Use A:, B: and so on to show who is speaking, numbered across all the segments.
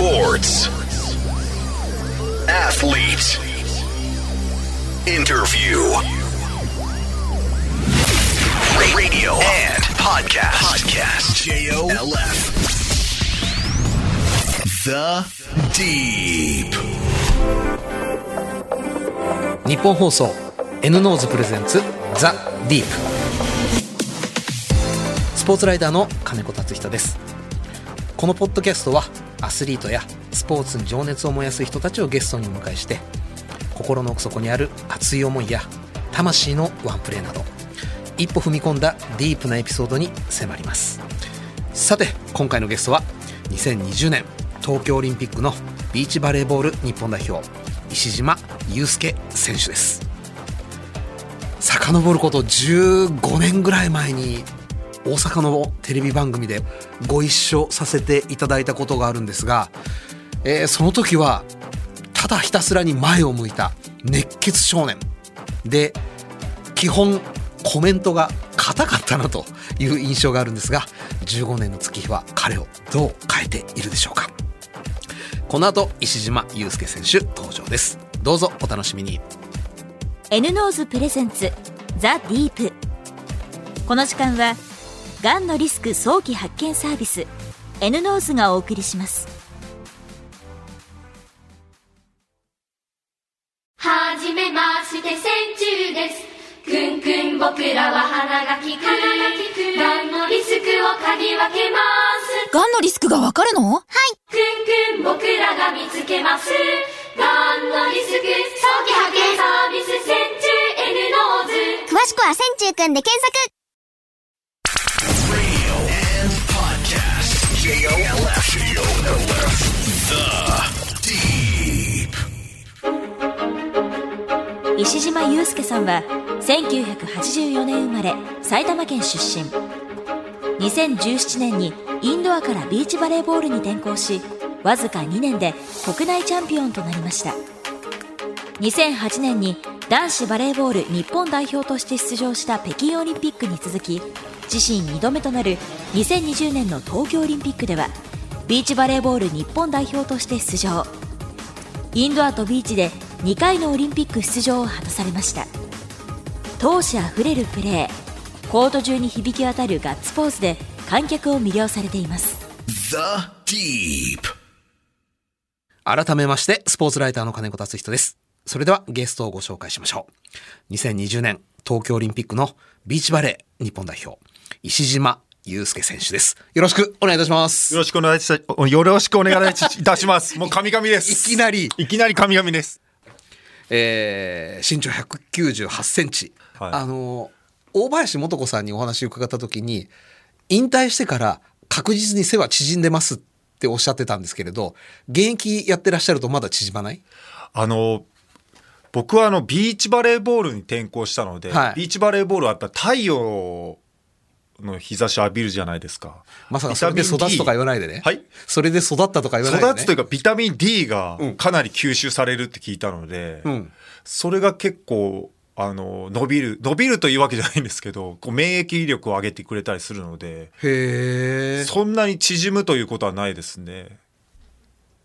A: Sports. Athlete. Interview. radio, and podcast. Podcast. J-O-L-F. The Deep.
B: 日本放送 N ノーズプレゼンツザ・ディープスポーツライターの金子達人ですこのポッドキャストはアスリートやスポーツに情熱を燃やす人たちをゲストにお迎えして心の奥底にある熱い思いや魂のワンプレーなど一歩踏み込んだディープなエピソードに迫ります。さて今回のゲストは2020年東京オリンピックのビーチバレーボール日本代表石島雄介選手です。遡ること15年ぐらい前に大阪のテレビ番組でご一緒させていただいたことがあるんですが、えーその時はただひたすらに前を向いた熱血少年。で基本コメントが硬かったなという印象があるんですが15年の月日は彼をどう変えているでしょうか。この後石島雄介選手登場です。どうぞお楽しみに。
C: N-NOSE presents The Deep。この時間はがんのリスク早期発見サービス N ノーズがお送りします。
D: はじめまして線虫です。くんくん僕らは鼻が利く。がんのリスクを嗅ぎ分けます。
E: がんのリスクがわかるの？はい。
D: くんくん僕らが見つけます。がんのリスク早期発見サービス千中 N ノーズ。
E: 詳しくは線虫くんで検索
A: The Deep.
C: 石島雄介さんは1984年生まれ埼玉県出身2017年にインドアからビーチバレーボールに転向しわずか2年で国内チャンピオンとなりました2008年に男子バレーボール日本代表として出場した北京オリンピックに続き自身2度目となる2020年の東京オリンピックではビーチバレーボール日本代表として出場インドアとビーチで2回のオリンピック出場を果たされました闘志あふれるプレーコート中に響き渡るガッツポーズで観客を魅了されています
A: The Deep.
B: 改めましてスポーツライターの金子達人ですそれではゲストをご紹介しましょう2020年東京オリンピックのビーチバレー日本代表石島雄介選手ですよろしくお願いいたします
F: よろしくお願いしおよろしくお願いいたします。もう神々です。
B: いきなり
F: いきなり神々です。
B: えー身長198センチ、
F: はい。
B: あの大林素子さんにお話を伺った時に引退してから確実に背は縮んでますっておっしゃってたんですけれど現役やってらっしゃるとまだ縮まない？
F: あの僕はあのビーチバレーボールに転向したので、
B: はい。
F: ビーチバレーボールはやっぱ太陽の日差し浴びるじゃないですか。
B: まさかそれで育つとか言わないでね、
F: はい。
B: それで育ったとか言わないで、ね、
F: 育つというかビタミン D が
B: うん
F: かなり吸収されるって聞いたので、
B: うん。
F: それが結構あの伸びる伸びるというわけじゃないんですけどこう免疫力を上げてくれたりするので
B: へえ。
F: そんなに縮むということはないですね。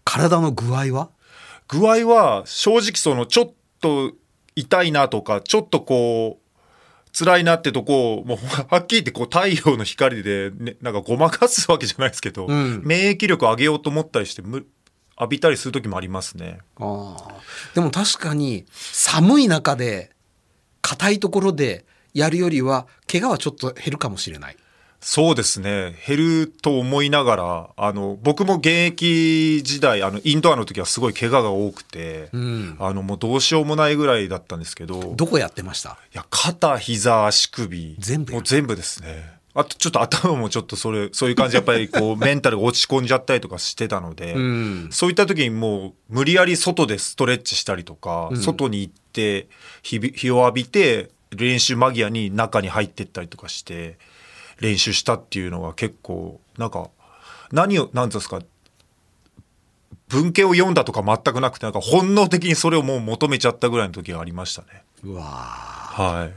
B: 体の具合は？
F: 具合は正直そのちょっと痛いなとかちょっとこう辛いなってとこをもう はっきり言ってこう太陽の光で、ね、なんかごまかすわけじゃないですけど、
B: ん。
F: 免疫力上げようと思ったりしてむ浴びたりする時もありますね。
B: ああ。でも確かに寒い中で硬いところでやるよりは怪我はちょっと減るかもしれない
F: そうですね。減ると思いながらあの僕も現役時代あのインドアの時はすごい怪我が多くて、
B: ん。
F: あのもうどうしようもないぐらいだったんですけど
B: どこやってました？
F: いや、肩、膝、足首。
B: 全部や。
F: もう全部ですね。あと、ちょっと頭もちょっとそれ、そういう感じでやっぱりこう、メンタルが落ち込んじゃったりとかしてたので、
B: ん。
F: そういった時にもう、無理やり外でストレッチしたりとか、外に行って日々、日を浴びて、練習間際に中に入ってったりとかして、練習したっていうのが結構、なんか、何を、なんていうんですか、文献を読んだとか全くなくて、なんか本能的にそれをもう求めちゃったぐらいの時がありましたね。
B: うわ
F: はい。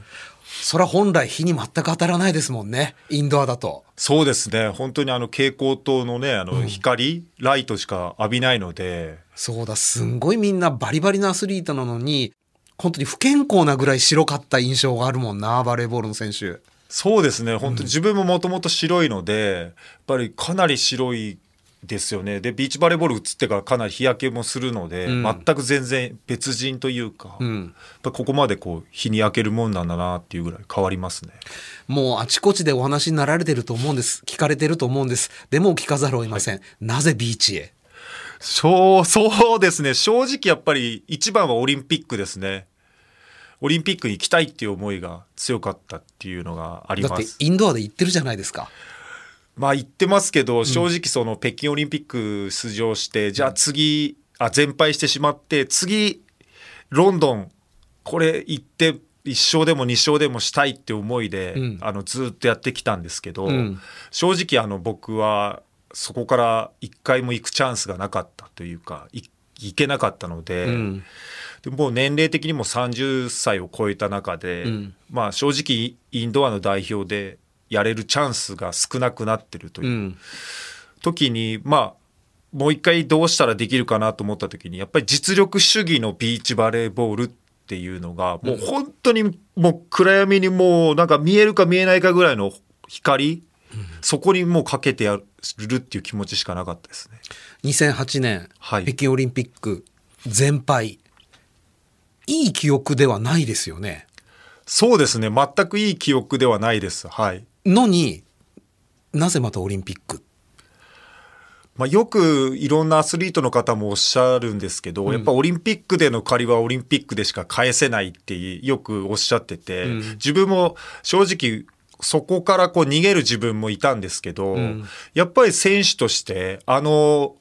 B: それは本来日に全く当たらないですもんね。インドアだと。
F: そうですね。本当にあの蛍光灯のね、あの光、ライトしか浴びないので、
B: そうだ、すんごいみんなバリバリなアスリートなのに、本当に不健康なぐらい白かった印象があるもんな、バレーボールの選手。
F: そうですね。本当に自分ももともと白いので、やっぱりかなり白いですよね。で、ビーチバレーボール移ってからかなり日焼けもするので、
B: うん
F: 全く全然別人というか、
B: うん
F: やっぱここまでこう日に焼けるもんなんだなっていうぐらい変わりますね。
B: もうあちこちでお話になられてると思うんです。聞かれてると思うんです。でも聞かざるを得ません。なぜビーチへ？
F: そう、そうですね。正直やっぱり一番はオリンピックですね。オリンピックに行きたいっていう思いが強かったっていうのがあり
B: だって
F: ます。
B: インドアで行ってるじゃないですか。
F: まあ言ってますけど、正直その北京オリンピック出場して、じゃあ次、あ、全敗してしまって、次、ロンドン、これ行って、1勝でも2勝でもしたいって思いで、
B: うん
F: あのずっとやってきたんですけど、
B: うん
F: 正直あの僕はそこから一回も行くチャンスがなかったというかい行けなかったので,、
B: うん
F: でもう年齢的にも30歳を超えた中で、
B: うん
F: まあ正直インドアの代表でやれるチャンスが少なくなってるといううん時に、まあもう一回どうしたらできるかなと思った時にやっぱり実力主義のビーチバレーボールっていうのがもう本当にもう暗闇にもうなんか見えるか見えないかぐらいの光、そこにもうかけてやるっていう気持ちしかなかったですね。
B: 2008年、
F: はい
B: 北京オリンピック全敗。いい記憶ではないですよね。
F: そうですね。全くいい記憶ではないです。はい。
B: のになぜまたオリンピック？
F: まあ、よくいろんなアスリートの方もおっしゃるんですけど、やっぱオリンピックでの借りはオリンピックでしか返せないってよくおっしゃってて、自分も正直そこからこう逃げる自分もいたんですけど、やっぱり選手としてあの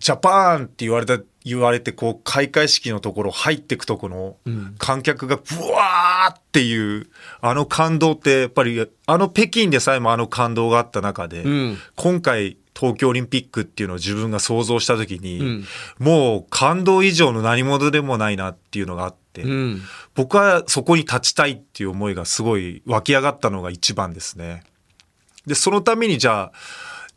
F: ジャパンって言われた言われてこう開会式のところ入ってくとこの観客がブワーっていうあの感動ってやっぱりあの北京でさえもあの感動があった中で、
B: ん。
F: 今回東京オリンピックっていうのを自分が想像した時に、もう感動以上の何者でもないなっていうのがあって、
B: うん。
F: 僕はそこに立ちたいっていう思いがすごい湧き上がったのが一番ですね。で、そのためにじゃあ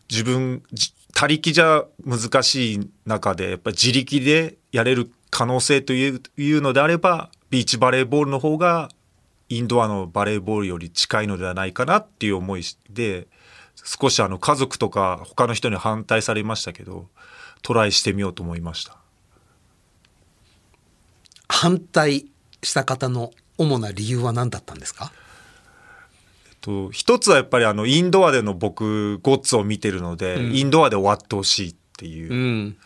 F: 自分、じ他力じゃ難しい中で、やっぱ自力でやれる可能性といういうのであれば、ビーチバレーボールの方がインドアのバレーボールより近いのではないかなっていう思いで、少しあの家族とか他の人に反対されましたけど、トライしてみようと思いました。
B: 反対した方の主な理由は何だったんですか？
F: と一つはやっぱりあのインドアでの僕ゴッツを見てるので、インドアで終わってほしいっていう、
B: うん。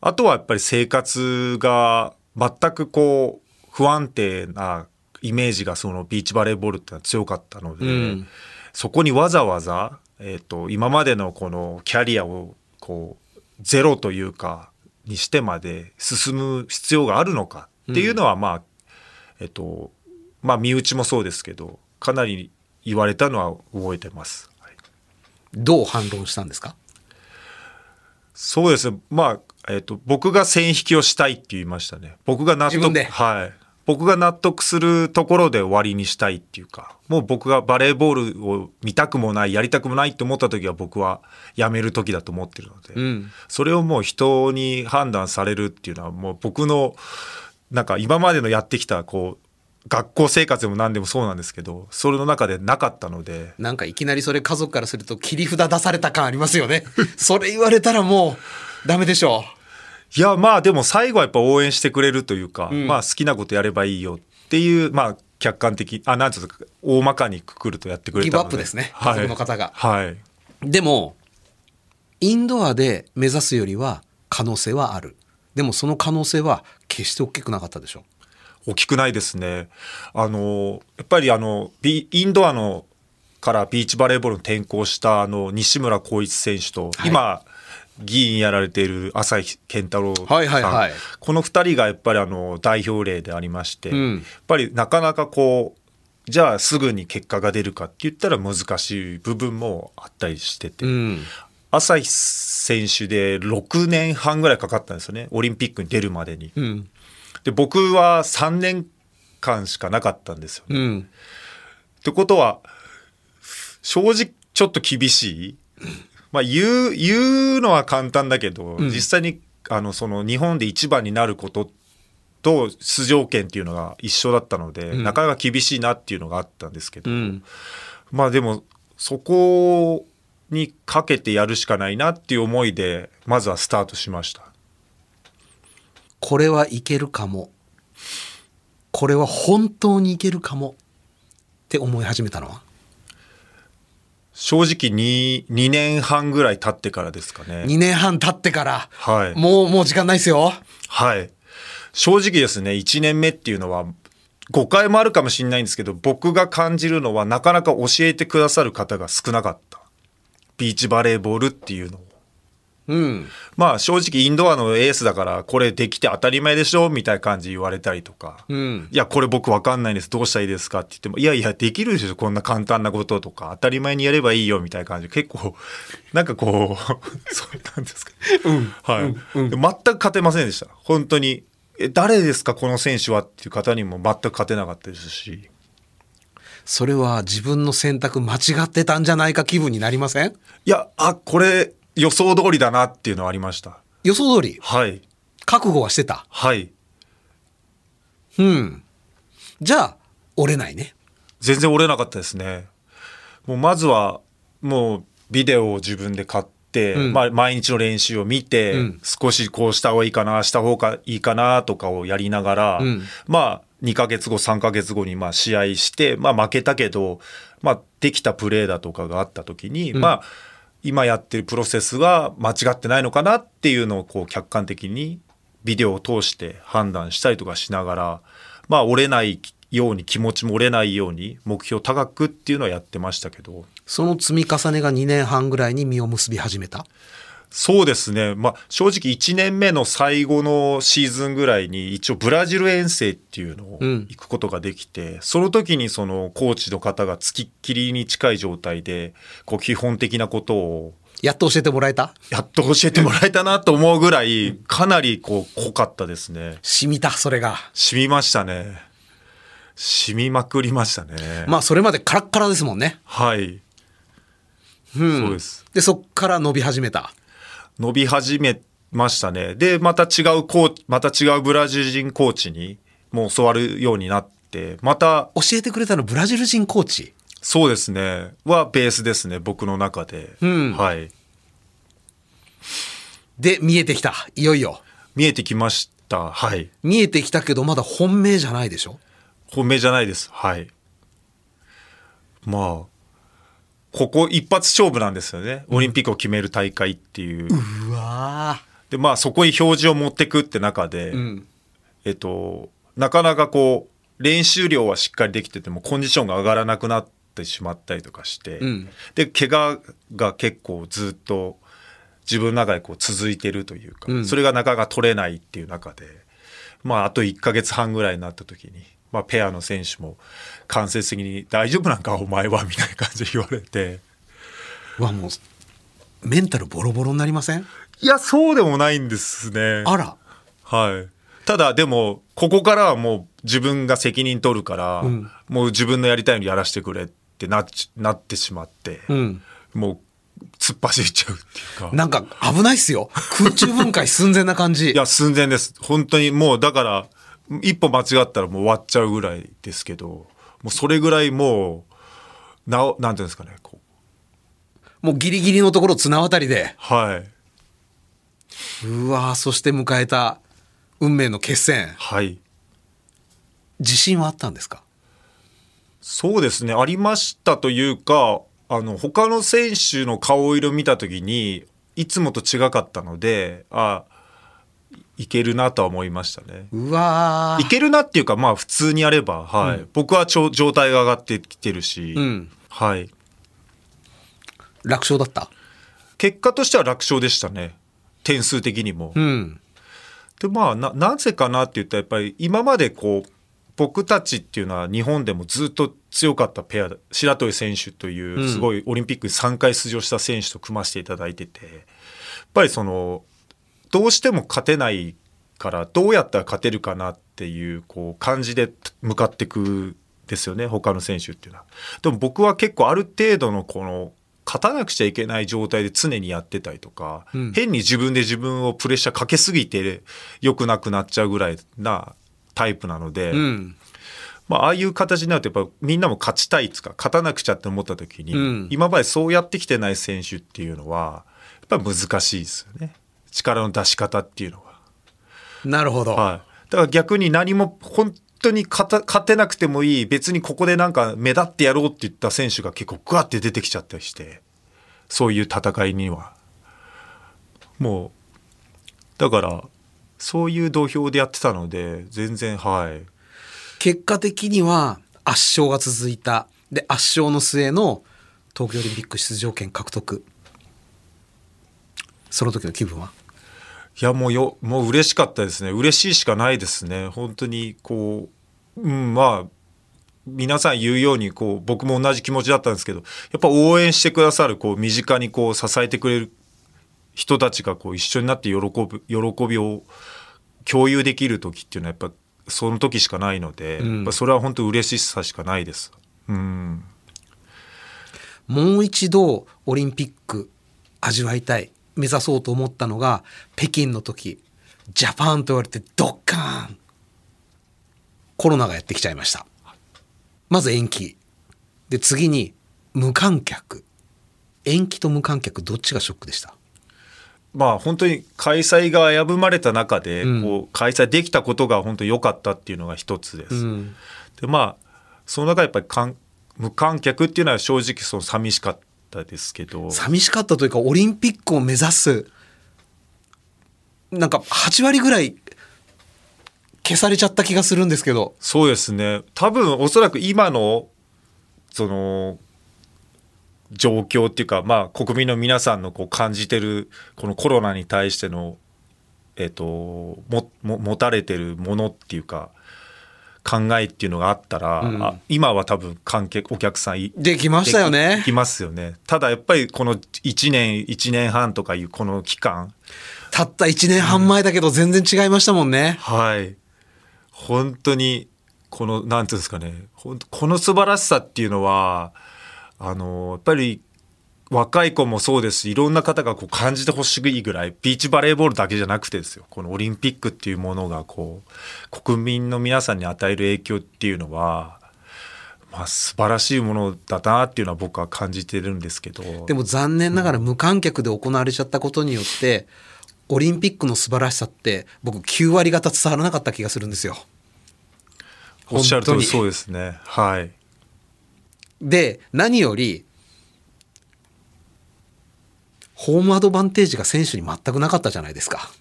F: あとはやっぱり生活が全くこう不安定なイメージがそのビーチバレーボールってのは強かったので、
B: うん。
F: そこにわざわざ、えー、と今までのこのキャリアをこうゼロというかにしてまで進む必要があるのかっていうのはまあ、えっ、とまあ身内もそうですけどかなり言われたのは覚えてます。はい
B: どう反論したんですか？
F: そうですね。まあ、えっ、と、僕が線引きをしたいって言いましたね。僕が納得、はい。僕が納得するところで終わりにしたいっていうか、もう僕がバレーボールを見たくもない、やりたくもないって思った時は僕はやめる時だと思ってるので、
B: うん
F: それをもう人に判断されるっていうのはもう僕の、なんか今までのやってきた、こう、学校生活でも何でもそうなんですけど、それの中でなかったので、
B: なんかいきなりそれ家族からすると切り札出された感ありますよね。それ言われたらもうダメでしょ
F: いやまあでも最後はやっぱ応援してくれるというか、
B: ん。
F: まあ好きなことやればいいよっていうまあ客観的あなんていうか大まかにくくるとやってくれたので。
B: ギブアップですね。
F: はい、
B: 家族の方が。
F: はい。
B: でもインドアで目指すよりは可能性はある。でもその可能性は決して大きくなかったでしょ
F: 大きくないですね。あのやっぱりあのビインドアのからビーチバレーボールに転向したあの西村光一選手と、
B: はい。
F: 今議員やられている朝日健太郎さん、
B: はいはいはい。
F: この2人がやっぱりあの代表例でありまして、
B: うん。
F: やっぱりなかなかこうじゃあすぐに結果が出るかって言ったら難しい部分もあったりしてて、
B: うん
F: 朝日選手で6年半ぐらいかかったんですよねオリンピックに出るまでに。
B: うん
F: で僕は3年間しかなかったんですよね。
B: うん
F: ってことは、正直ちょっと厳しい。まあ言う、言うのは簡単だけど、
B: ん
F: 実際に、あの、その日本で一番になることと出場権っていうのが一緒だったので、
B: ん
F: なかなか厳しいなっていうのがあったんですけど、
B: うん。
F: まあでも、そこにかけてやるしかないなっていう思いで、まずはスタートしました。
B: これはいけるかも。これは本当にいけるかも。って思い始めたのは？
F: 正直に2年半ぐらい経ってからですかね。
B: 2年半経ってから、
F: はい。
B: もう、もう時間ないですよ。
F: はい。正直ですね、1年目っていうのは、誤解もあるかもしれないんですけど、僕が感じるのは、なかなか教えてくださる方が少なかった。ビーチバレーボールっていうのを。
B: うん。
F: まあ正直インドアのエースだから、これできて当たり前でしょみたいな感じ言われたりとか。
B: うん
F: いや、これ僕わかんないんです。どうしたらいいですかって言っても、いやいや、できるでしょこんな簡単なこととか、当たり前にやればいいよみたいな感じで、結構、なんかこう、そうなんですか。はい、で全く勝てませんでした。本当に。え、誰ですかこの選手はっていう方にも全く勝てなかったですし。
B: それは自分の選択間違ってたんじゃないか気分になりません？
F: いや、あ、これ予想通りだなっていうのはありました。
B: 予想通り、
F: はい。
B: 覚悟はしてた？
F: はい。
B: うん。じゃあ、折れないね。
F: 全然折れなかったですね。もうまずは、もうビデオを自分で買って、
B: うん
F: まあ、毎日の練習を見て、
B: うん
F: 少しこうした方がいいかな、した方がいいかなとかをやりながら、
B: うん
F: まあ、2ヶ月後、3ヶ月後にまあ試合して、まあ負けたけど、まあできたプレーだとかがあった時に、まあ、今やってるプロセスが間違ってないのかなっていうのをこう客観的にビデオを通して判断したりとかしながら、まあ折れないように気持ちも折れないように目標高くっていうのはやってましたけど、
B: その積み重ねが2年半ぐらいに実を結び始めた。
F: そうですね。まあ正直1年目の最後のシーズンぐらいに一応ブラジル遠征っていうのを
B: うん
F: 行くことができて、その時にそのコーチの方がつきっきりに近い状態で、こう基本的なことを
B: やっと教えてもらえた？
F: やっと教えてもらえたなと思うぐらい、かなりこう濃かったですね。
B: 染みた、それが。
F: 染みましたね。染みまくりましたね。
B: まあ、それまでカラッカラですもんね。
F: はい。
B: うん
F: そうです。
B: で、そっから伸び始めた。
F: 伸び始めましたね。で、また違うコーチ、また違うブラジル人コーチにもう教わるようになって、また、
B: 教えてくれたのブラジル人コーチ？
F: そうですね、はベースですね、僕の中で。
B: うん
F: はい。
B: で、見えてきた。いよいよ。
F: 見えてきました。はい。
B: 見えてきたけど、まだ本命じゃないでしょ？
F: 本命じゃないです。はい。まあ、ここ一発勝負なんですよね。オリンピックを決める大会っていう。
B: うわ
F: で、まあそこに表示を持ってくって中で、
B: うん。
F: えっと、なかなかこう、練習量はしっかりできてても、コンディションが上がらなくなってしまったりとかして、
B: うん
F: で、怪我が結構ずっと自分の中でこう続いてるというか、
B: うん
F: それがなかなか取れないっていう中で、まあ、あと1ヶ月半ぐらいになった時に、まあ、ペアの選手も間接的に大丈夫なんかお前はみたいな感じで言われて、
B: うわ、もう、メンタルボロボロになりません？
F: いや、そうでもないんですね。
B: あら。
F: はい。ただでも、ここからはもう自分が責任取るから、
B: うん
F: もう自分のやりたいのやらせてくれってななってしまって、
B: うん。
F: もう突っ走っちゃうっていうか。
B: なんか危ないっすよ。空中分解寸前な感じ。
F: いや、寸前です。本当にもう、だから、一歩間違ったらもう終わっちゃうぐらいですけど、もうそれぐらいもう、なお、なんていうんですかね、こう。
B: もうギリギリのところ綱渡りで。
F: はい。
B: うわそして迎えた運命の決戦。
F: はい。
B: 自信はあったんですか？
F: そうですね、ありましたというか、あの、他の選手の顔色見たときに、いつもと違かったので、あ、いけるなとは思いましたね。
B: うわ
F: いけるなっていうか、まあ普通にやれば、はい。僕はちょ状態が上がってきてるし、
B: うん
F: はい。
B: 楽勝だった？
F: 結果としては楽勝でしたね。点数的にも。
B: うん。
F: で、まあ、な、なぜかなって言ったら、やっぱり今までこう、僕たちっていうのは日本でもずっと強かったペアだ、白鳥選手といううんすごいオリンピックに3回出場した選手と組ませていただいてて、やっぱりその、どうしても勝てないから、どうやったら勝てるかなっていう、こう、感じで向かっていくですよね他の選手っていうのは。でも僕は結構ある程度のこの勝たなくちゃいけない状態で常にやってたりとか、
B: うん
F: 変に自分で自分をプレッシャーかけすぎて良くなくなっちゃうぐらいなタイプなので、
B: うん。
F: まあ、ああいう形になるとやっぱみんなも勝ちたいっつうか勝たなくちゃって思った時に、
B: うん
F: 今までそうやってきてない選手っていうのはやっぱ難しいですよね力の出し方っていうのは。
B: なるほど。
F: はい、だから逆に何も本当に勝てなくてもいい別にここでなんか目立ってやろうって言った選手が結構グワって出てきちゃったりしてそういう戦いにはもうだからそういう土俵でやってたので全然はい
B: 結果的には圧勝が続いた。で、圧勝の末の東京オリンピック出場権獲得。その時の気分は？い
F: やもうよもう嬉しかったですね。嬉しいしかないですね。本当にこううんまあ皆さん言うようにこう僕も同じ気持ちだったんですけどやっぱ応援してくださるこう身近にこう支えてくれる人たちがこう一緒になって喜ぶ喜びを共有できる時っていうのはやっぱその時しかないので、
B: うん。
F: やっぱそれは本当嬉しさしかないです。うん。
B: もう一度オリンピック味わいたい目指そうと思ったのが北京の時ジャパンと言われてドッカーン。コロナがやってきちゃいました。まず延期。で次に無観客。延期と無観客どっちがショックでした？
F: まあ本当に開催が危ぶまれた中で
B: うん。
F: こう開催できたことが本当に良かったっていうのが一つです。
B: うん。
F: でまあその中やっぱり観無観客っていうのは正直その寂しかったですけど。
B: 寂しかったというかオリンピックを目指す。なんか8割ぐらい消されちゃった気がするんですけど。
F: そうですね。多分おそらく今のその状況っていうかまあ国民の皆さんのこう感じてるこのコロナに対してのえっ、ともも持たれてるものっていうか考えっていうのがあったら、
B: うん。
F: あ今は多分観客お客さんい
B: できましたよね。
F: できますよね。ただやっぱりこの1年1年半とかいうこの期間。
B: たった1年半前だけど全然違いましたもんね。
F: はい。本当にこのなんていうんですかね。この素晴らしさっていうのはあのやっぱり若い子もそうですしいろんな方がこう感じてほしいぐらいビーチバレーボールだけじゃなくてですよ。このオリンピックっていうものがこう国民の皆さんに与える影響っていうのは、まあ、素晴らしいものだなっていうのは僕は感じてるんですけど。
B: でも残念ながら無観客で行われちゃったことによって、オリンピックの素晴らしさって僕9割方伝わらなかった気がするんですよ。
F: おっしゃる通りそうですね。はい。
B: で、何より、ホームアドバンテージが選手に全くなかったじゃないですか。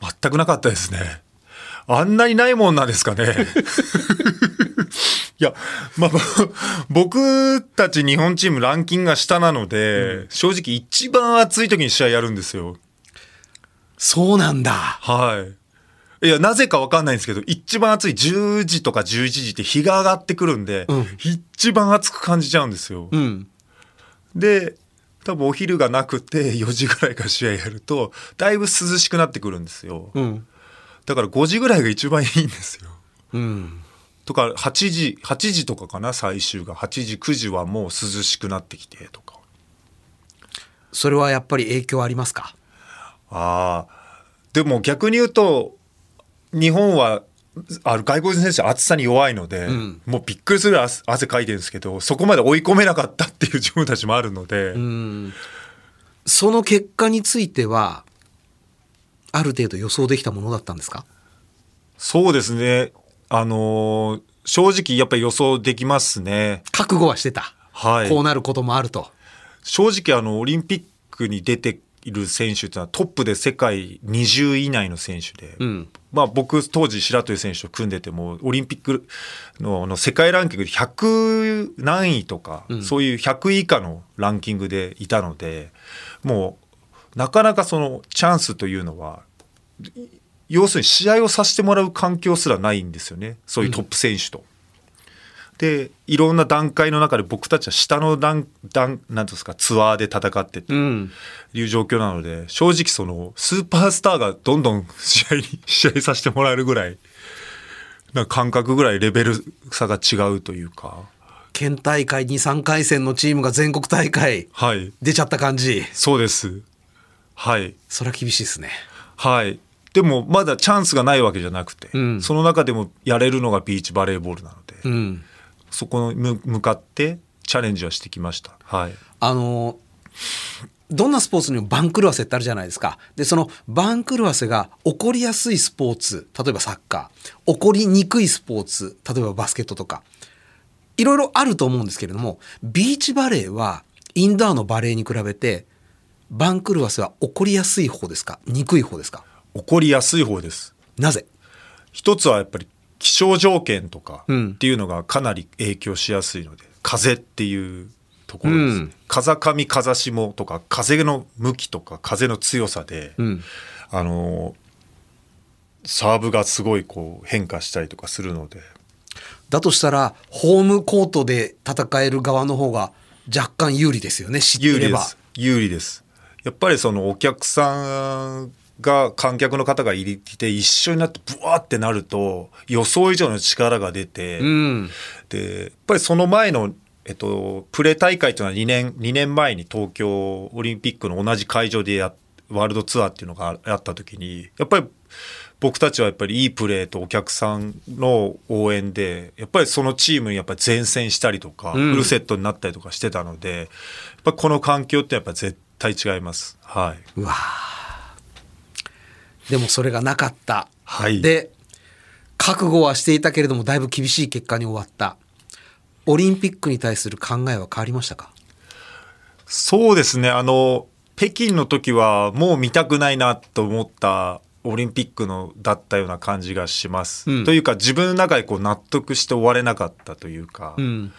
F: 全くなかったですね。あんなにないもんなんですかね。いや、まあ、ぼ僕たち日本チームランキングが下なので、正直一番暑い時に試合やるんですよ。
B: そうなんだ。
F: はい。いや、なぜかわかんないんですけど、一番暑い10時とか11時って日が上がってくるんで、
B: うん
F: 一番暑く感じちゃうんですよ。
B: うん。
F: で、多分お昼がなくて 4時ぐらいから試合やると、だいぶ涼しくなってくるんですよ。
B: うん。
F: だから5時ぐらいが一番いいんですよ。
B: うん。
F: とか8時8時とかかな最終が8時9時はもう涼しくなってきてとか
B: それはやっぱり影響ありますか？
F: ああでも逆に言うと日本はあの外国人選手は暑さに弱いので、
B: ん
F: もうびっくりするぐらい汗汗かいてるんですけどそこまで追い込めなかったっていう自分たちもあるので、
B: うん。その結果については、ある程度予想できたものだったんですか？
F: そうですねあのー正直やっぱり予想できますね
B: 覚悟はしてた。
F: はい
B: こうなることもあると。
F: 正直あのオリンピックに出ている選手っていうのはトップで世界20位以内の選手で、
B: うん。
F: まあ、僕当時白鳥選手と組んでてもオリンピックの世界ランキングで100何位とか、
B: うん
F: そういう100位以下のランキングでいたのでもうなかなかそのチャンスというのはい要するに試合をさせてもらう環境すらないんですよねそういうトップ選手と。でいろんな段階の中で僕たちは下の段段なんていうんですかツアーで戦ってて、
B: うん。
F: いう状況なので正直そのスーパースターがどんどん 試合に試合させてもらえるぐらいな感覚ぐらいレベル差が違うというか。
B: 県大会2、3回戦のチームが全国大会
F: はい。
B: 出ちゃった感じ。
F: そうです。はい。
B: それは厳しいですね。
F: はい。でもまだチャンスがないわけじゃなくて、
B: ん
F: その中でもやれるのがビーチバレーボールなので、
B: うん。
F: そこに向向かってチャレンジはしてきました。はい。
B: あの、どんなスポーツにも番狂わせってあるじゃないですか。で、その番狂わせが起こりやすいスポーツ、例えばサッカー、起こりにくいスポーツ、例えばバスケットとか、いろいろあると思うんですけれども、ビーチバレーはインドアのバレーに比べて、番狂わせは起こりやすい方ですか？にくい方ですか？
F: 起こりやすい方です。
B: なぜ？
F: 一つはやっぱり気象条件とか
B: うん
F: っていうのがかなり影響しやすいので、風っていうところです。
B: うん
F: 風上風下とか風の向きとか風の強さで、
B: うん。
F: あのサーブがすごいこう変化したりとかするので、
B: だとしたら、ホームコートで戦える側の方が若干有利ですよね、知っていれば。
F: 有利です。有利です。やっぱりそのお客さんが観客の方が入り来て一緒になってブワーってなると予想以上の力が出て、
B: うん。
F: でやっぱりその前の、えっと、プレ大会というのは2年 ,2 年前に東京オリンピックの同じ会場でやワールドツアーっていうのがあった時にやっぱり僕たちはやっぱりいいプレーとお客さんの応援でやっぱりそのチームにやっぱり前線したりとか、
B: うん
F: フルセットになったりとかしてたのでやっぱりこの環境ってやっぱ絶対違います。はい、
B: うわーでもそれがなかった。
F: はい
B: で、覚悟はしていたけれども、だいぶ厳しい結果に終わった。オリンピックに対する考えは変わりましたか？
F: そうですね、あの、北京の時はもう見たくないなと思ったオリンピックのだったような感じがします。
B: うん
F: というか自分の中でこう納得して終われなかったというか、
B: うん。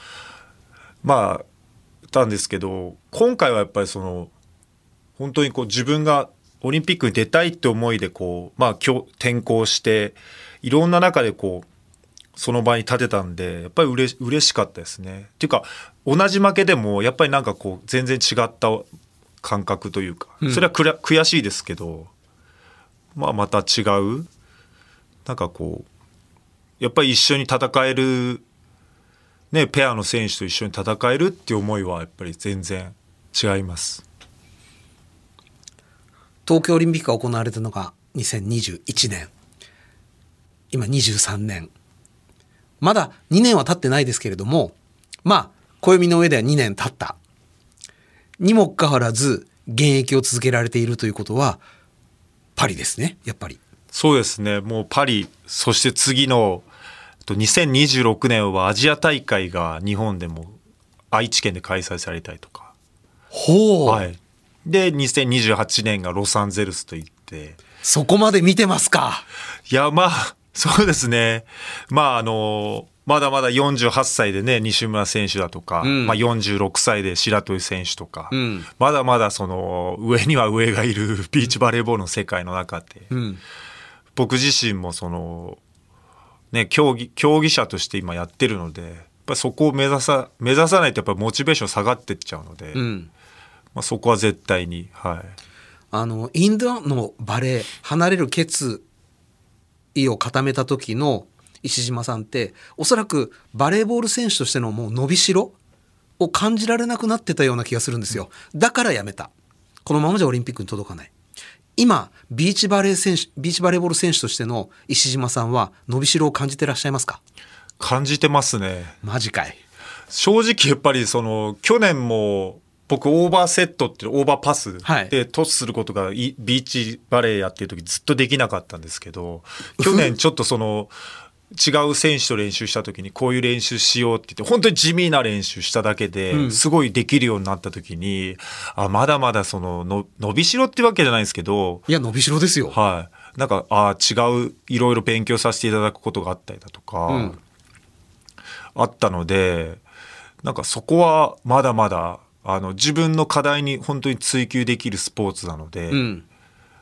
F: まあ、たんですけど、今回はやっぱりその、本当にこう自分がオリンピックに出たいって思いでこう、まあ今日転校して、いろんな中でこう、その場に立てたんで、やっぱりうれ嬉しかったですね。っていうか、同じ負けでも、やっぱりなんかこう、全然違った感覚というか、それはくら悔しいですけど、まあまた違う、なんかこう、やっぱり一緒に戦える、ね、ペアの選手と一緒に戦えるっていう思いはやっぱり全然違います。
B: 東京オリンピックが行われたのが2021年。今23年。まだ2年は経ってないですけれども、まあ、暦の上では2年経った。にもかかわらず、現役を続けられているということは、パリですね、やっぱり。
F: そうですね、もうパリ、そして次の、えっと2026年はアジア大会が日本でも愛知県で開催されたりとか。
B: ほう、
F: はい。で、2028年がロサンゼルスといって、
B: そこまで見てますか？
F: いや、まあ、そうですね。まあ、あの、まだまだ48歳でね、西村選手だとか、
B: うん
F: まあ46歳で白鳥選手とか、
B: うん
F: まだまだその、上には上がいる ビーチバレーボールの世界の中で、
B: うん。
F: 僕自身もその、ね、競技、競技者として今やってるので、やっぱりそこを目指さ、目指さないとやっぱりモチベーション下がってっちゃうので、
B: うん。
F: まあ、そこは絶対に、はい。
B: あの、インドのバレー、離れる決意を固めた時の石島さんって、おそらくバレーボール選手としてのもう伸びしろを感じられなくなってたような気がするんですよ。だからやめた。このままじゃオリンピックに届かない。今、ビーチバレー選手、ビーチバレーボール選手としての石島さんは伸びしろを感じてらっしゃいますか？
F: 感じてますね。
B: マジかい。
F: 正直やっぱりその去年も僕オーバーセットっていうオーバーパス
B: はい
F: でトスすることがいビーチバレーやってる時ずっとできなかったんですけど去年ちょっとその違う選手と練習した時にこういう練習しようって言って本当に地味な練習しただけですごいできるようになった時にあまだまだそのの伸びしろってわけじゃないんですけど
B: いや、伸びしろですよ。
F: はい。なんか、ああ、違う、いろいろ勉強させていただくことがあったりだとか、
B: うん
F: あったので、なんかそこはまだまだ、あの、自分の課題に本当に追求できるスポーツなので、
B: うん。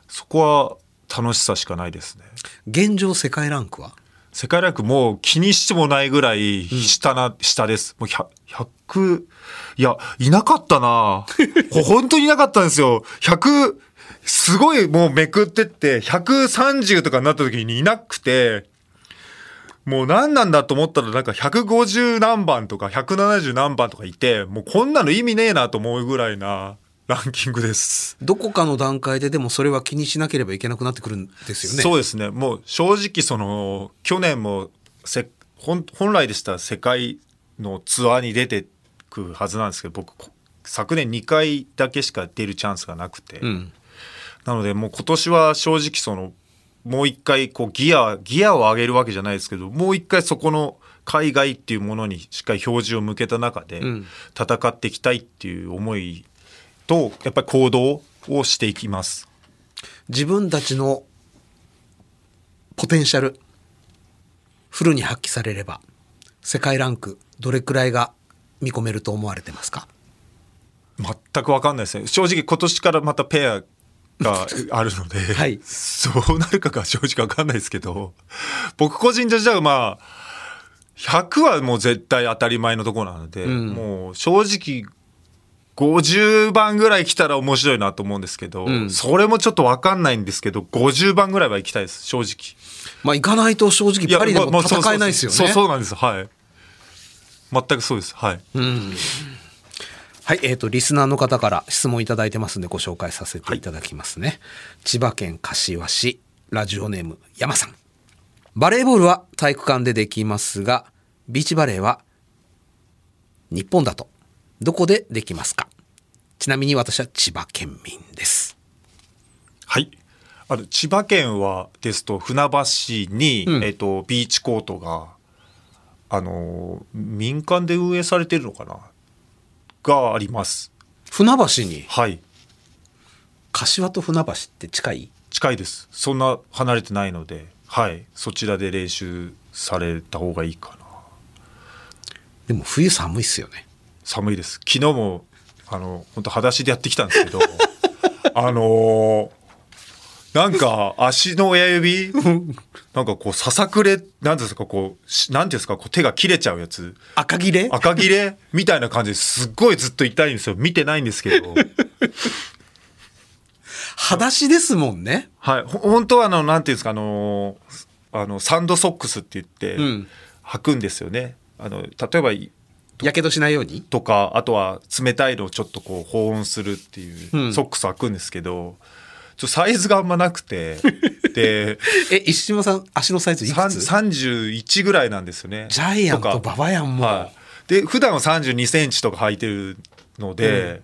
F: そこは楽しさしかないですね。
B: 現状世界ランクは？
F: 世界ランクもう気にしてもないぐらい下な、下です。もう100、100いや、いなかったな ほ本当にいなかったんですよ。100、すごいもうめくってって、130とかになった時にいなくて、もう何なんだと思ったらなんか150何番とか170何番とかいて、もうこんなの意味ねえなと思うぐらいなランキングです。
B: どこかの段階ででもそれは気にしなければいけなくなってくるんですよね。
F: そうですね。もう正直その、去年もせ本本来でしたら世界のツアーに出てくはずなんですけど、僕、こ昨年2回だけしか出るチャンスがなくて。
B: うん。
F: なのでもう今年は正直そのもう一回こうギアギアを上げるわけじゃないですけどもう一回そこの海外っていうものにしっかり標準を向けた中で
B: ん。
F: 戦っていきたいっていう思いとやっぱり行動をしていきます。
B: 自分たちのポテンシャルフルに発揮されれば世界ランクどれくらいが見込めると思われてますか？
F: 全く分かんないですね。正直今年からまたペアがあるので、
B: はい。
F: そうなるかが正直分かんないですけど僕個人としてはまあ100はもう絶対当たり前のところなので、
B: ん。
F: もう正直50番ぐらい来たら面白いなと思うんですけど、
B: ん。
F: それもちょっと分かんないんですけど50番ぐらいは行きたいです正直。
B: まあ行かないと正直パリでも戦えないですよね。
F: そうそうなんです。はい。全くそうです。はい、
B: はい、えっ、と、リスナーの方から質問いただいてますんでご紹介させていただきますね。千葉県柏市、ラジオネーム、山さん。バレーボールは体育館でできますが、ビーチバレーは日本だとどこでできますか？ちなみに私は千葉県民です。
F: はい。あの千葉県はですと船橋市に、
B: うん
F: えっとビーチコートがあの民間で運営されてるのかな？があります。
B: 船橋に、
F: はい。
B: 柏と船橋って近い？
F: 近いです。そんな離れてないので、はい。そちらで練習された方がいいかな。
B: でも冬寒いっすよね。
F: 寒いです。昨日もあの本当裸足でやってきたんですけど、あのなんか足の親指？なんかこうささくれ？なんですか？こうしなんていうんですか？こう手が切れちゃうやつ？
B: 赤切れ？
F: 赤切れ？みたいな感じですっごいずっと痛いんですよ。見てないんですけど。
B: 裸足ですもんね。
F: はい。ほ本当はあのなんていうんですか？あのあのサンドソックスって言って
B: うん。
F: 履くんですよね。あの例えば
B: やけどしないように？
F: とかあとは冷たいのをちょっとこう保温するっていううん。ソックス履くんですけど、ちょサイズがあんまなくて。で
B: え、石島さん、足のサイズいくつ
F: ？31ぐらいなんですよね。
B: ジャイアンとババヤンも。
F: はい、で普段は3 2センチとか履いてるので、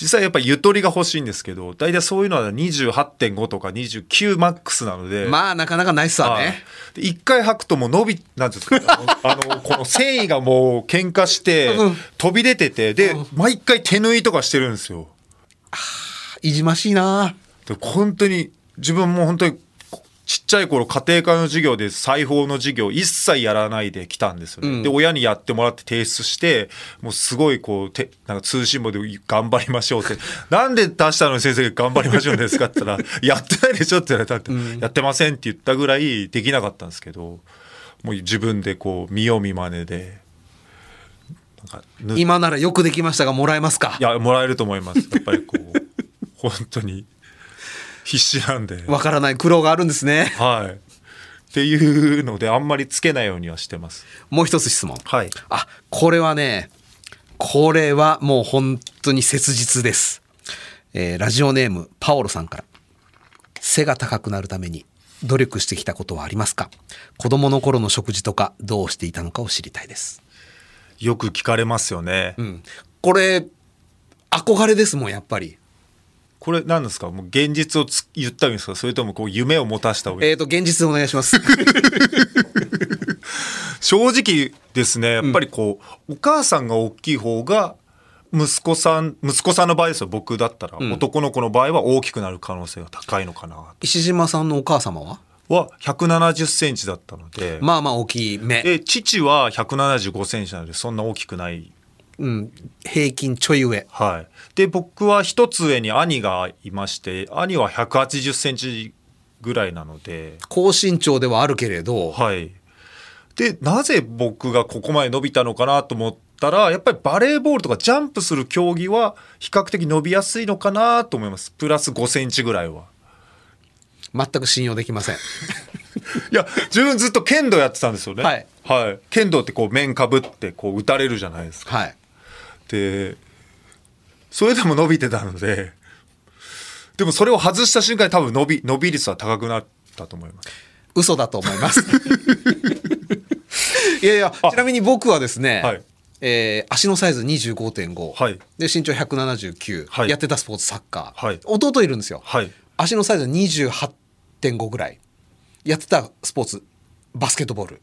F: 実際やっぱりゆとりが欲しいんですけど大体そういうのは28.5とか29マックスなので。
B: まあ、なかなかないっすわ
F: はい。
B: ね。
F: で一回履くともう伸びなんですか あのこの繊維がもう喧嘩して
B: うん。
F: 飛び出ててで毎回手縫いとかしてるんですよ。
B: いじましいな。
F: で本当に自分も本当にちっちゃい頃家庭科の授業で裁縫の授業一切やらないで来たんですよね、
B: うん。
F: で親にやってもらって提出してもうすごいこうてなんか通信簿で頑張りましょうって。なんで出したのに先生が頑張りましょうですかって言ったら やってないでしょって言われたって、やってませんって言ったぐらいできなかったんですけどもう自分でこう見よう見まねでなんか縫っ
B: 今ならよくできましたが、もらえますか？
F: いやもらえると思います。やっぱりこう本当に必死なんで
B: わからない苦労があるんですね。
F: はい。っていうので、あんまりつけないようにはしてます。
B: もう一つ質問。
F: はい。
B: あ、これはね、これはもう本当に切実です。えーラジオネーム、パオロさんから。背が高くなるために努力してきたことはありますか？子供の頃の食事とかどうしていたのかを知りたいです。
F: よく聞かれますよね。
B: うん。これ、憧れですもん、やっぱり。
F: これ何ですか？もう現実をつ言ったんですか？それともこう夢を持たした方がいい、
B: えっ、と、現実でお願いします。
F: 正直ですね、やっぱりこう、お母さんが大きい方が、息子さん、息子さんの場合ですよ、僕だったら、男の子の場合は大きくなる可能性が高いのかな。
B: 石島さんのお母様は？
F: は、170センチだったので、
B: まあまあ大きい目。
F: で、父は175センチなので、そんな大きくない
B: うん。平均ちょい上。
F: はい、で僕は一つ上に兄がいまして兄は180センチぐらいなので、
B: 高身長ではあるけれど、
F: はい、でなぜ僕がここまで伸びたのかなと思ったらやっぱりバレーボールとかジャンプする競技は比較的伸びやすいのかなと思いますプラス5センチぐらいは。
B: 全く信用できません。
F: いや自分ずっと剣道やってたんですよね
B: はい、
F: はい、剣道ってこう面かぶってこう打たれるじゃないですか
B: はい。
F: でそれでも伸びてたのででもそれを外した瞬間に多分伸び伸び率は高くなったと思います。
B: 嘘だと思います。いやいや、ちなみに僕はですね、
F: はい。
B: えー足のサイズ25.5、
F: はい。
B: で身長179、
F: はい。
B: やってたスポーツサッカー、
F: はい。
B: 弟いるんですよ、
F: はい。
B: 足のサイズ28.5ぐらい。やってたスポーツバスケットボール。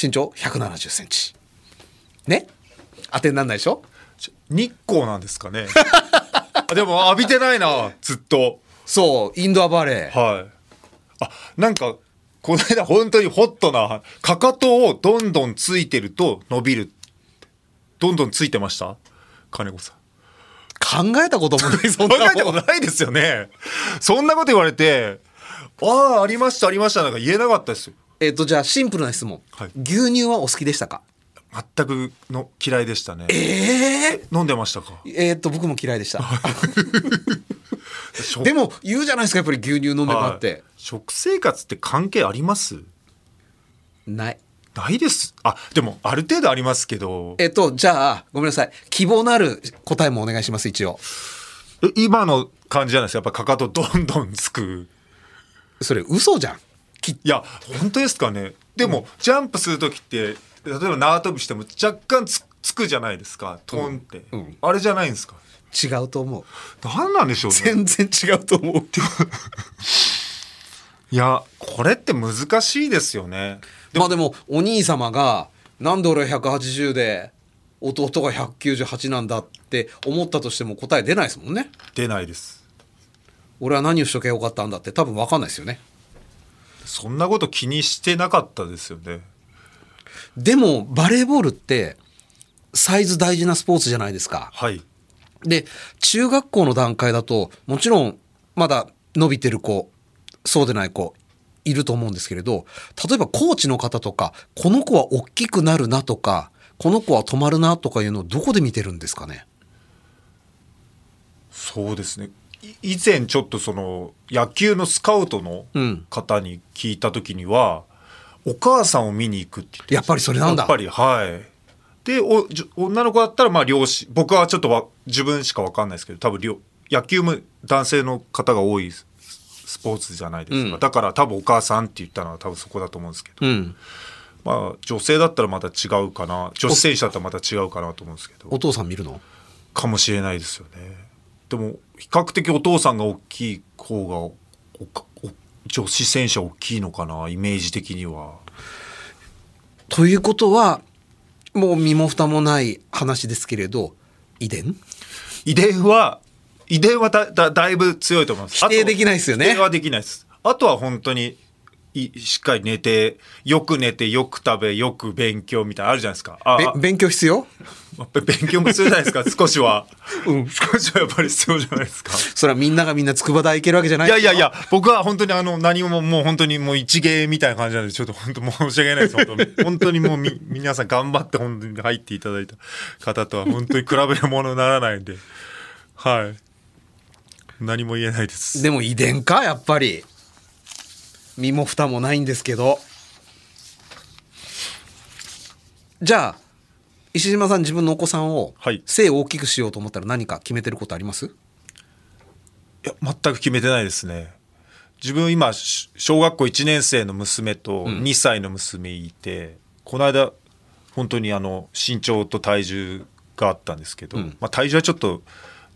B: 身長170センチ。ね？当てになんないでしょ？
F: 日光なんですかね。あでも浴びてないなずっと。
B: そうインドアバレー、
F: はい。あなんかこの間本当にホットなかかとをどんどんついてると伸びる。どんどんついてました？金子さん。
B: 考えたこともない。そんな
F: 考えたことないですよね。そんなこと言われてああありましたありましたなんか言えなかったですよ。
B: えっ、とじゃあシンプルな質問、
F: はい。
B: 牛乳はお好きでしたか？
F: 全くの嫌いでしたね。
B: ええ
F: 飲んでましたか？
B: えーっと僕も嫌いでした。でも言うじゃないですかやっぱり牛乳飲んでなって、
F: はい。食生活って関係あります？
B: ない。
F: ないです。あでもある程度ありますけど。
B: えっとじゃあごめんなさい。希望のある答えもお願いします一応。
F: え今の感じじゃないですか？やっぱかかとどんどんつく。
B: それ嘘じゃん。き
F: いや本当ですかね。でも、ジャンプする時って例えば縄跳びしても若干つつくじゃないですかトンって、
B: うん
F: あれじゃないんですか？
B: 違うと思う。
F: 何なんでしょうね。
B: 全然違うと思う。
F: いやこれって難しいですよね。
B: まあでもお兄様がなんで俺は180で弟が198なんだって思ったとしても答え出ないですもんね。
F: 出ないです。
B: 俺は何をしとけばよかったんだって多分分かんないですよね。
F: そんなこと気にしてなかったですよね
B: でもバレーボールってサイズ大事なスポーツじゃないですか。
F: はい。
B: で中学校の段階だともちろんまだ伸びてる子そうでない子いると思うんですけれど例えばコーチの方とかこの子は大きくなるなとかこの子は止まるなとかいうのをどこで見てるんですかね？
F: そうですね。い以前ちょっとその野球のスカウトの
B: うん。
F: 方に聞いた時には、お母さんを見に行くって言って
B: やっぱりそれなんだ。
F: やっぱりはい。でお女の子だったらまあ両親僕はちょっとわ自分しか分かんないですけど多分両野球も男性の方が多いススポーツじゃないですか、
B: うん。
F: だから多分お母さんって言ったのは多分そこだと思うんですけど、
B: うん。
F: まあ女性だったらまた違うかな。女子選手だったらまた違うかなと思うんですけど。
B: お父さん見るの？
F: かもしれないですよね。でも比較的お父さんが大きい方がおかお女子選手は大きいのかなイメージ的には。
B: ということはもう身も蓋もない話ですけれど遺伝？
F: 遺伝は遺伝はだだだいぶ強いと思います。
B: 否定できないですよね。
F: 否定はできないです。あとは本当にいしっかり寝てよく寝てよく食べよく勉強みたいなのあるじゃないですか。
B: 勉強必要？
F: やっぱり勉強も必要じゃないですか。少しは、少しはやっぱり必要じゃないですか。
B: それはみんながみんな筑波大行けるわけじゃない？
F: いやいやいや、僕は本当にあの、何ももう本当にもう一芸みたいな感じなんで、ちょっと本当申し訳ないです。本当に。本当にもうみ、皆さん頑張って本当に入っていただいた方とは本当に比べるものにならないんで、はい。何も言えないです。
B: でも遺伝かやっぱり身も蓋もないんですけど。じゃあ石島さん自分のお子さんを
F: はい。
B: 背を大きくしようと思ったら何か決めてることあります？
F: いや、全く決めてないですね。自分今、し小学校1年生の娘と2歳の娘いて、この間、本当にあの、身長と体重があったんですけど、まあ体重はちょっと、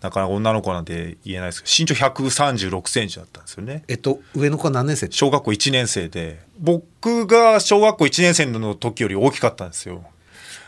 F: なかなか女の子なんで言えないですけど、身長136センチだったんですよね。
B: えっと上の子は何年生？
F: 小学校1年生で、僕が小学校1年生の時より大きかったんですよ。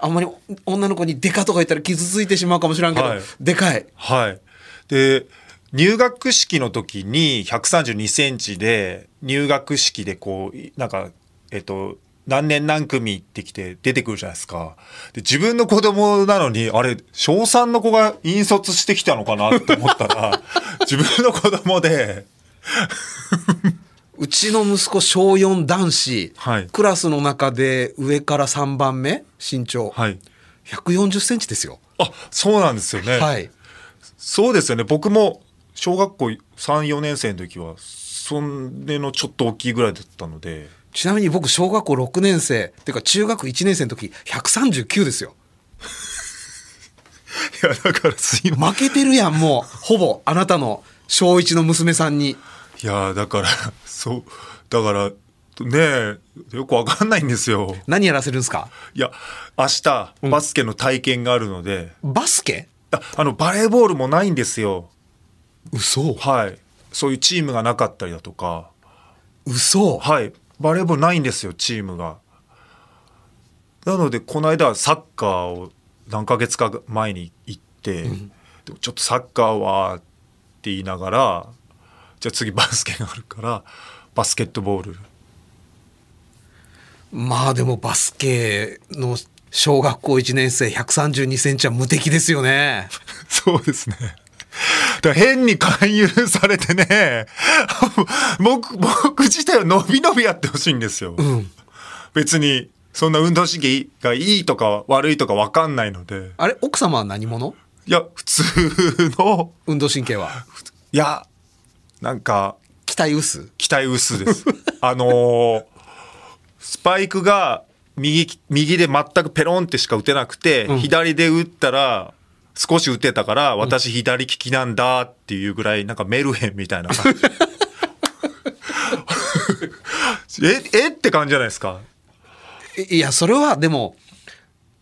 B: あんまり女の子にデカとか言ったら傷ついてしまうかもしれんけど、
F: はい
B: でかい
F: はい。で、入学式の時に132センチで、入学式でこう、いなんか、えっと、何年何組ってきて出てくるじゃないですか。で、自分の子供なのに、あれ、小3の子が引率してきたのかなって思ったら、自分の子供で、
B: うちの息子小4男子、
F: はい
B: クラスの中で上から3番目身長、
F: はい。
B: 140センチですよ、
F: あ、そうなんですよね。
B: はい
F: そうですよね。僕も小学校3、4年生の時は、そんでのちょっと大きいぐらいだったので、
B: ちなみに僕小学校6年生っていうか中学1年生の時139ですよ。
F: いやだからすいま
B: 負けてるやんもうほぼあなたの小1の娘さんに。
F: いやだからそうだからねえよくわかんないんですよ。
B: 何やらせるんですか？
F: いや明日バスケの体験があるので、
B: バスケ？
F: ああのバレーボールもないんですよ。
B: 嘘。
F: はい。そういうチームがなかったりだとか。
B: 嘘。
F: はいバレーボールないんですよチームが。なのでこの間サッカーを何ヶ月か前に行って、でもちょっとサッカーはって言いながらじゃあ次バスケがあるからバスケットボール。
B: まあでもバスケの小学校1年生132センチは無敵ですよね。
F: そうですね。だ変に勧誘されてね、僕、僕自体は伸び伸びやってほしいんですよ。別に、そんな運動神経がいいとか悪いとか分かんないので。
B: あれ奥様は何者？
F: いや、普通の、
B: 運動神経は？い
F: や、なんか、
B: 期待薄？
F: 期待薄です。あのースパイクが右、右で全くペロンってしか打てなくて、左で打ったら、少し打てたから、私左利きなんだっていうぐらい、なんかメルヘンみたいな感じ。え、えって感じじゃないですか。
B: いいやそれはでも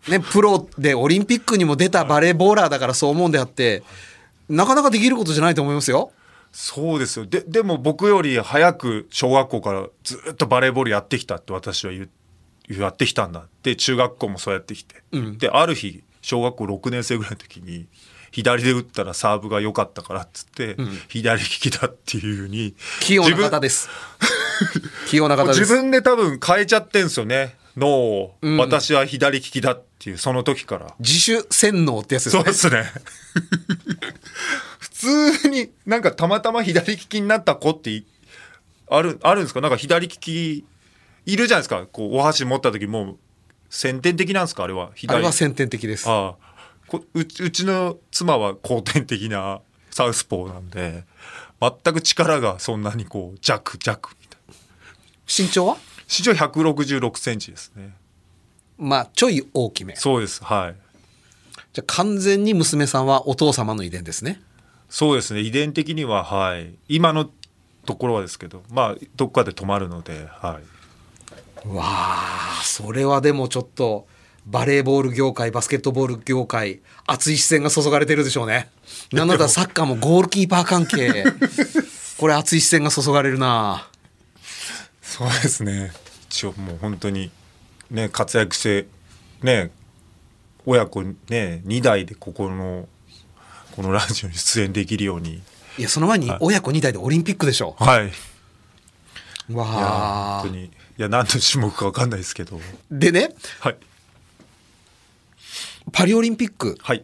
B: ねプロでオリンピックにも出たバレーボーラーだからそう思うんであってなかなかできることじゃないと思いますよ
F: そうですよ。で、でも僕より早く小学校からずっとバレーボールやってきたって私は言う、やってきたんだって、中学校もそうやってきて。で、ある日、小学校6年生ぐらいの時に、左で打ったらサーブが良かったからっつって、左利きだっていうふうに。
B: 器用な方です器用な方です
F: 自分で多分変えちゃってんすよね。脳を、私は左利きだっていう、その時から。
B: 自主洗脳ってやつですね
F: そうですね。普通になんかたまたま左利きになった子っていある、あるんですか？なんか左利きいるじゃないですか。こう、お箸持った時もう先天的なんですか？あれは？
B: あ
F: 左
B: れは先天的です
F: ああこうちうちの妻は後天的なサウスポーなんで、全く力がそんなにこう弱弱みたいな。
B: 身長は？
F: 身長166センチですね。
B: まあちょい大きめじ
F: そうです。はい。
B: ゃあ完全に娘さんはお父様の遺伝ですね
F: そうですね遺伝的にははい今のところはですけどまあどっかで止まるのではい
B: わあそれはでもちょっとバレーボール業界バスケットボール業界熱い視線が注がれてるでしょうね。なんだったらサッカーもゴールキーパー関係。これ熱い視線が注がれるな。
F: そうですね。一応もう本当にね活躍してね親子ね2代でここのこのラジオに出演できるように。
B: いやその前に親子2代でオリンピックでしょ。
F: はい。
B: わあ
F: 本当にいや何の種目か分かんないですけど。
B: でね。
F: はい。
B: パリオリンピック。
F: はい。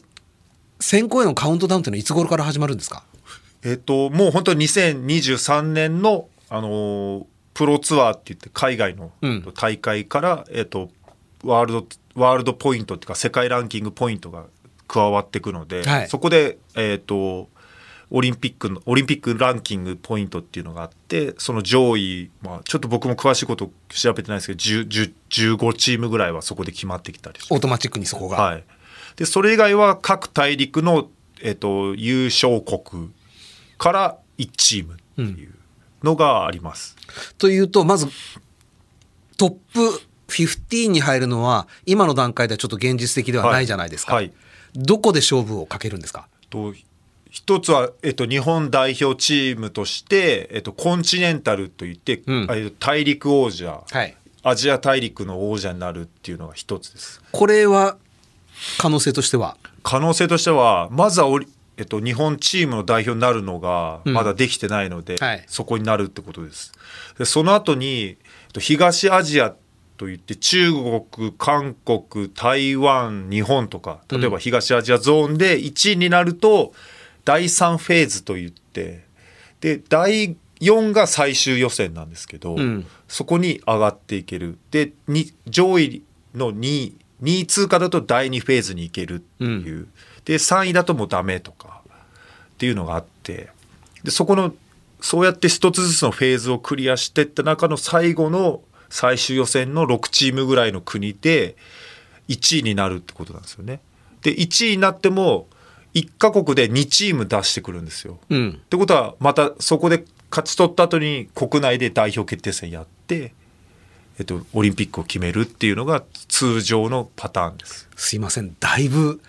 B: 選考へのカウントダウンっていうのはいつ頃から始まるんですか？
F: えっ、ともう本当に2023年のあのープロツアーって言って海外の
B: うん。
F: 大会から、えっ、とワールドワールドポイントっていうか世界ランキングポイントが加わっていくので、
B: はい。
F: そこでえっ、とオリンピックのオリンピックランキングポイントっていうのがあってその上位、まあ、ちょっと僕も詳しいこと調べてないですけど10 10 15チームぐらいはそこで決まってきたり
B: オートマチックにそこが、
F: はい、でそれ以外は各大陸の、えっと優勝国から1チームっていうのがあります。
B: というとまずトップ15に入るのは今の段階ではちょっと現実的ではないじゃないですか、
F: はい。はい。
B: どこで勝負をかけるんですか？
F: と一つは、えっと、日本代表チームとして、えっと、コンチネンタルといって、
B: うん。
F: えっと大陸王者、
B: はい。
F: アジア大陸の王者になるっていうのが一つです。
B: これは可能性としては？
F: 可能性としてはまずはオリ、えっと、日本チームの代表になるのが
B: うん。
F: まだできてないので、
B: はい。
F: そこになるってことです。でその後にえっと東アジアといって中国韓国台湾日本とか例えば東アジアゾーンで1位になると第3フェーズといってで第4が最終予選なんですけど、
B: うん。
F: そこに上がっていける。でに上位の2位2位通過だと第2フェーズに行けるっていう、で3位だともうダメとかっていうのがあってでそこのそうやって一つずつのフェーズをクリアしていった中の最後の最終予選の6チームぐらいの国で1位になるってことなんですよね。で1位になっても1カ国で2チーム出してくるんですよ。
B: うん
F: ってことはまたそこで勝ち取った後に国内で代表決定戦やって、えっと、オリンピックを決めるっていうのが通常のパターンです。
B: すいませんだいぶ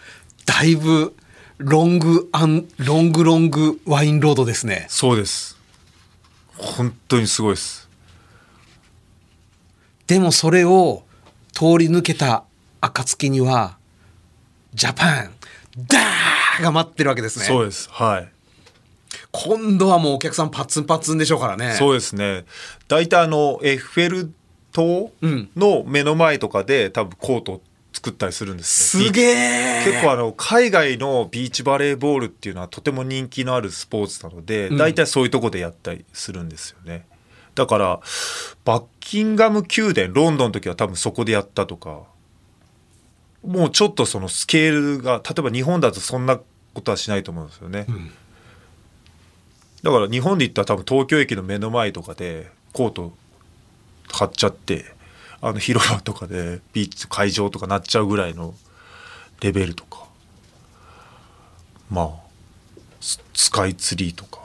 B: だいぶロングアンロングロングワインロードですね
F: そうです。本当にすごいです。
B: でもそれを通り抜けた暁にはジャパンダーが待ってるわけですね
F: そうです。はい。
B: 今度はもうお客さんパッツンパッツンでしょうからね
F: そうですね。大体あのエッフェル塔
B: うん
F: の目の前とかで多分コートを作ったりするんですね。
B: すげえ
F: 結構あの海外のビーチバレーボールっていうのはとても人気のあるスポーツなので、
B: ん
F: 大体そういうとこでやったりするんですよね。だからバッキンガム宮殿ロンドンの時は多分そこでやったとかもうちょっとそのスケールが例えば日本だとそんなことはしないと思うんですよね。だから日本で言ったら多分東京駅の目の前とかでコート張っちゃってあの広場とかでビーチ会場とかなっちゃうぐらいのレベルとか。まあススカイツリーとか。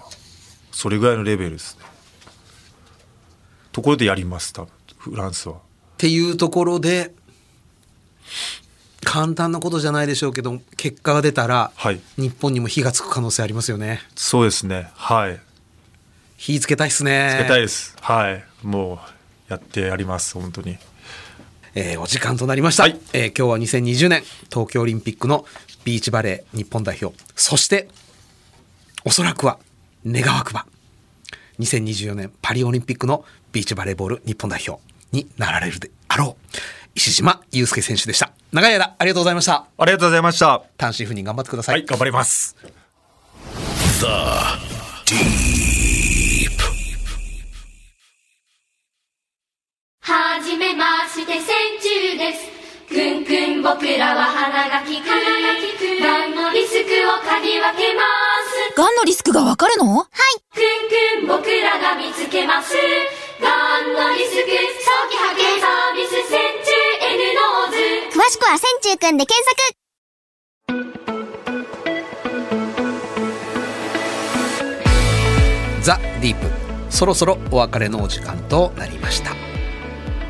F: それぐらいのレベルですね。ところでやります多分フランスは。
B: っていうところで簡単なことじゃないでしょうけど結果が出たら、
F: はい。
B: 日本にも火がつく可能性ありますよね。
F: そうですね。はい。
B: 火つけたいっすね。
F: つけたいです、はい。もうやってやります本当に。
B: えーお時間となりました、
F: はい。
B: えー今日は2020年東京オリンピックのビーチバレー日本代表。そしておそらくは願わくば2024年パリオリンピックのビーチバレーボール日本代表になられるであろう石島祐介選手でした。長い間ありがとうございました。
F: ありがとうございました。
B: 単身赴任頑張ってくださ
F: はい頑張ります。
A: Deep.
D: はじめまして線虫です。くんくん僕らは鼻が利く。がんのリスクを嗅ぎ分けます？
E: がんのリスクがわかるの？はい。
D: くんくん僕らが見つけます。がんのリスク？早期発見サービス千中。N ノーズ
E: 詳しくは線虫くんで検索。
B: ザ・ディープ。そろそろお別れのお時間となりました。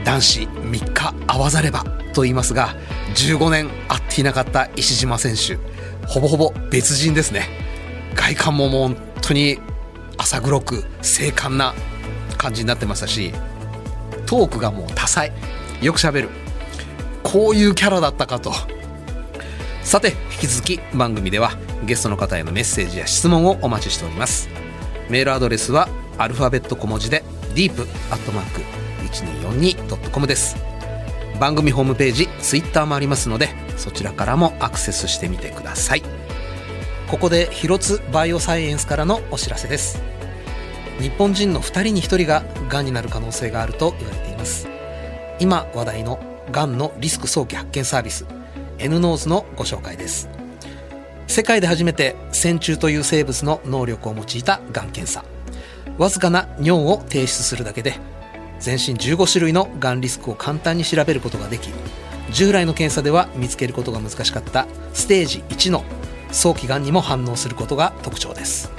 B: 男子3日会わざれば。と言いますが15年会っていなかった石島選手。ほぼほぼ別人ですね。外観ももう本当に浅黒く精悍な感じになってましたしトークがもう多彩。よく喋る。こういうキャラだったかと。さて引き続き番組ではゲストの方へのメッセージや質問をお待ちしております。メールアドレスはアルファベット小文字で deep.1242.com です。番組ホームページツイッターもありますのでそちらからもアクセスしてみてください。ここで広津バイオサイエンスからのお知らせです。日本人の2人に1人ががんになる可能性があると言われています。今話題のがんのリスク早期発見サービス N ノーズのご紹介です。世界で初めて線虫という生物の能力を用いたがん検査。わずかな尿を提出するだけで全身15種類のがんリスクを簡単に調べることができ従来の検査では見つけることが難しかったステージ1の早期がんにも反応することが特徴です。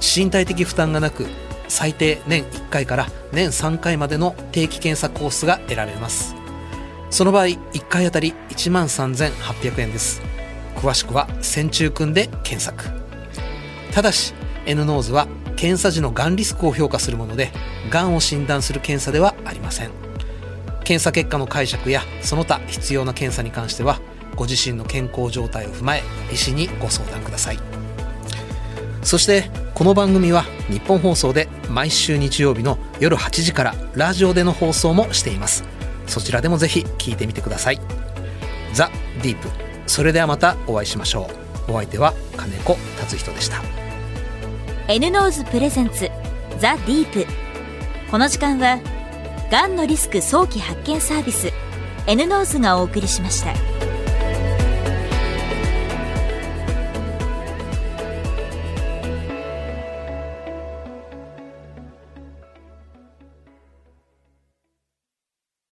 B: 身体的負担がなく最低年1回から年3回までの定期検査コースが選べます。その場合1回あたり1万3800円です。詳しくは線虫くんで検索。ただし N ノーズは検査時のがんリスクを評価するものでがんを診断する検査ではありません。検査結果の解釈やその他必要な検査に関してはご自身の健康状態を踏まえ医師にご相談ください。そしてこの番組は日本放送で毎週日曜日の夜8時からラジオでの放送もしています。そちらでもぜひ聞いてみてください。 The Deep。それではまたお会いしましょう。お相手は金子達仁でした。
C: N-NOSE presents The Deep。この時間はがんのリスク早期発見サービス N ノーズがお送りしました。